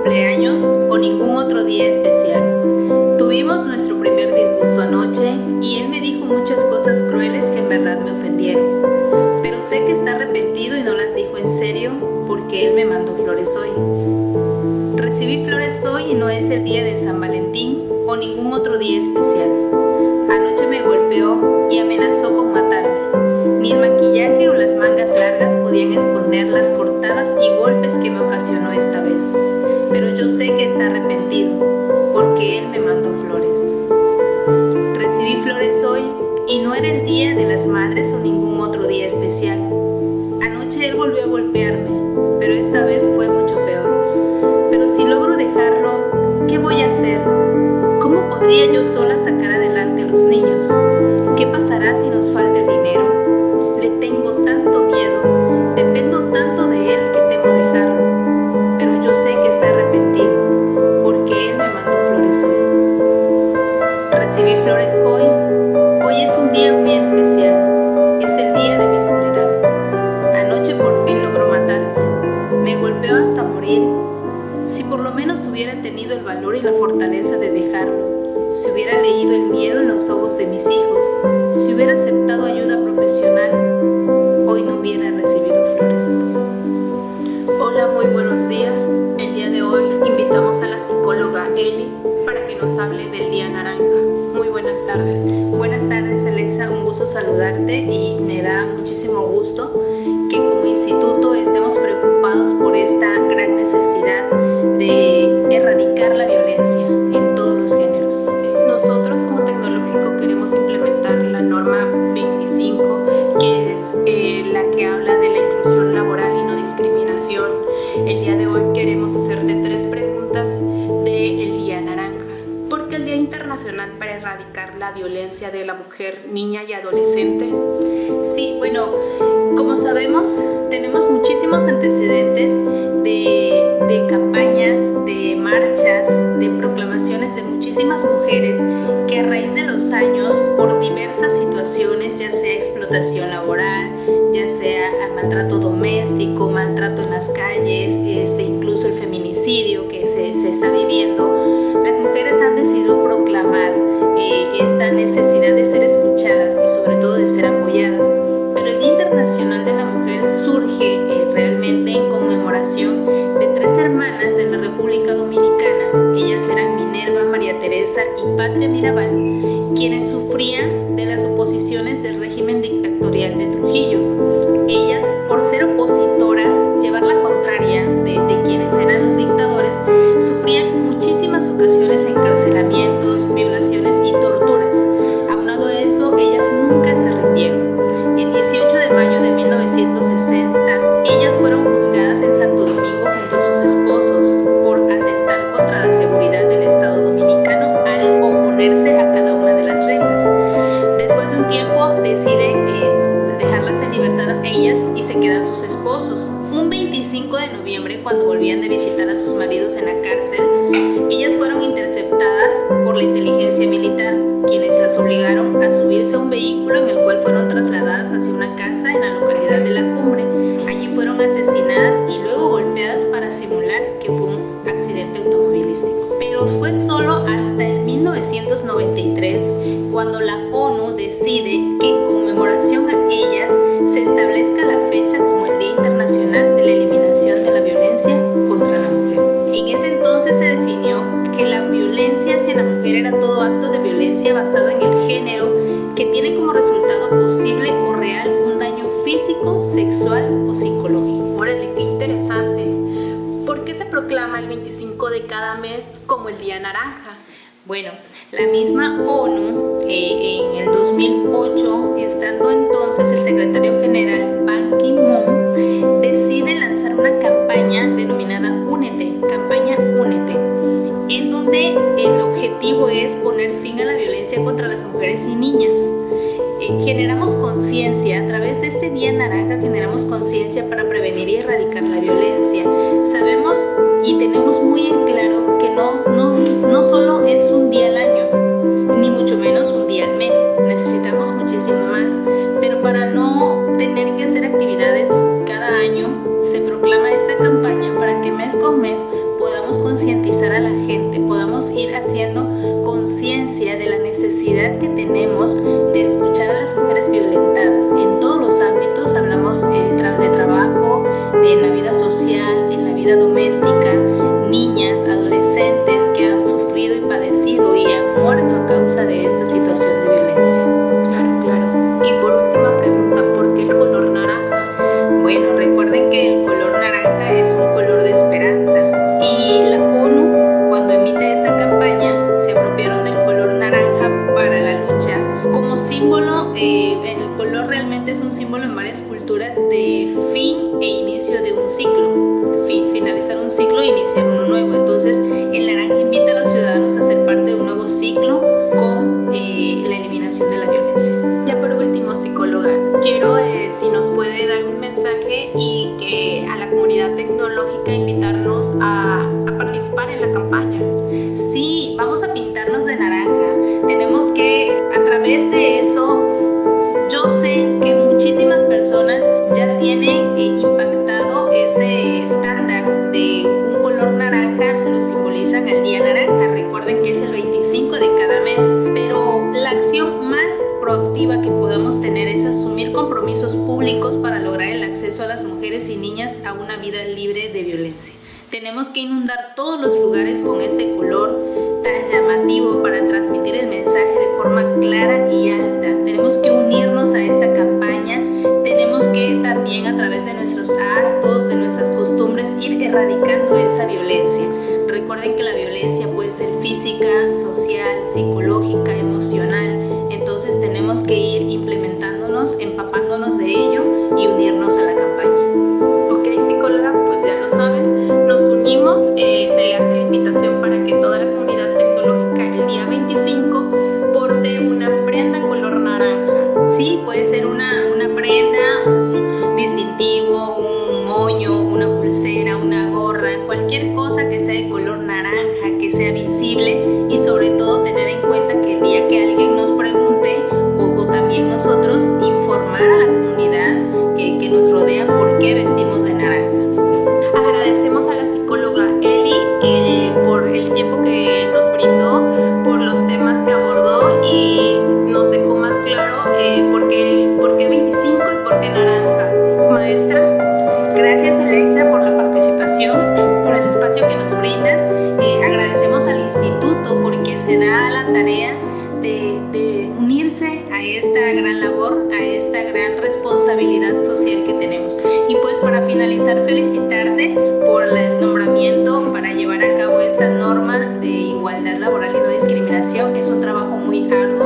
cumpleaños o ningún otro día especial. Tuvimos nuestro primer disgusto anoche y él me dijo muchas cosas crueles que en verdad me ofendieron. Pero sé que está arrepentido y no las dijo en serio porque él me mandó flores hoy. Y golpes que me ocasionó esta vez. Pero yo sé que está arrepentido, porque él me mandó flores. Recibí flores hoy y no era el día de las madres o ningún otro día especial. Anoche él volvió a golpearme, pero esta vez fue mucho peor. Pero si logro dejarlo, ¿qué voy a hacer? ¿Cómo podría yo sola sacar adelante a los niños? ¿Qué pasará si nos falta Si por lo menos hubiera tenido el valor y la fortaleza de dejarlo, si hubiera leído el miedo en los ojos de mis hijos, si hubiera aceptado ayuda profesional, hoy no hubiera recibido flores. Hola, muy buenos días. El día de hoy invitamos a la psicóloga Eli para que nos hable del Día Naranja. Muy buenas tardes. Buenas tardes Alexa, un gusto saludarte y me da muchísimo gusto erradicar la violencia en todos los géneros. Nosotros como tecnológico queremos implementar la norma 25, que es eh, la que habla de la inclusión laboral y no discriminación. El día de hoy queremos hacerte tres preguntas del Día Naranja. ¿Por qué el Día Internacional para erradicar la violencia de la mujer, niña y adolescente? Sí, bueno, como sabemos, tenemos muchísimos antecedentes de, campañas, de marchas, de proclamaciones de muchísimas mujeres que a raíz de los años, por diversas situaciones, ya sea explotación laboral, ya sea maltrato doméstico, maltrato en las calles, Mirabal, quienes sufrían de las oposiciones del régimen dictatorial de Trujillo. Ellas, por ser opositoras, llevar la contraria de, de quienes eran los dictadores, sufrían muchísimas ocasiones encarcelamientos, un tiempo deciden eh, dejarlas en libertad a ellas y se quedan sus esposos. Un 25 de noviembre, cuando volvían de visitar a sus maridos en la cárcel, ellas fueron interceptadas por la inteligencia militar, quienes las obligaron a subirse a un vehículo en el cual fueron trasladadas hacia una casa en la localidad de La Cumbre. Allí fueron asesinadas y luego golpeadas para simular que fue un accidente automovilístico. Pero fue solo hasta el 1993 cuando la ONU decide que en conmemoración a ellas se establezca la fecha como el Día Internacional de la Eliminación de la Violencia contra la Mujer. En ese entonces se definió que la violencia hacia la mujer era todo acto de violencia basado en el género que tiene como resultado posible o real un daño físico, sexual o psicológico. Órale, qué interesante. ¿Por qué se proclama el 25 de cada mes como el Día Naranja? Bueno, la misma ONU eh, en el 2008, estando entonces el secretario general Ban Ki-moon, decide lanzar una campaña denominada Únete, campaña Únete, en donde el objetivo es poner fin a la violencia contra las mujeres y niñas. Eh, generamos conciencia, a través de este Día Naranja generamos conciencia para prevenir y erradicar la violencia. Sabemos y tenemos muy en claro que no, no, no solo es un día en la vida social, en la vida doméstica, niñas, adolescentes que han sufrido y padecido y han muerto a causa de este a, a participar en la campaña. Sí, vamos a pintarnos de naranja. Tenemos que, a través de eso, yo sé que muchísimas personas ya tienen eh, impactado ese estándar de un color naranja, lo simbolizan el día naranja. Recuerden que es el 25 de cada mes, pero la acción más proactiva que podamos tener es asumir compromisos públicos para lograr el acceso a las mujeres y niñas a una vida libre de violencia. Tenemos que inundar todos los lugares con este color tan llamativo para transmitir el mensaje de forma clara y alta. Tenemos que unirnos a esta campaña, tenemos que también a través de nuestros actos, de nuestras costumbres, ir erradicando esa violencia. Recuerden que la violencia puede ser física, social, psicológica, emocional. Entonces tenemos que ir implementándonos, empapándonos de ello y unirnos a la de, unirse a esta gran labor, a esta gran responsabilidad social que tenemos. Y pues para finalizar, felicitarte por el nombramiento para llevar a cabo esta norma de igualdad laboral y no discriminación. Es un trabajo muy arduo,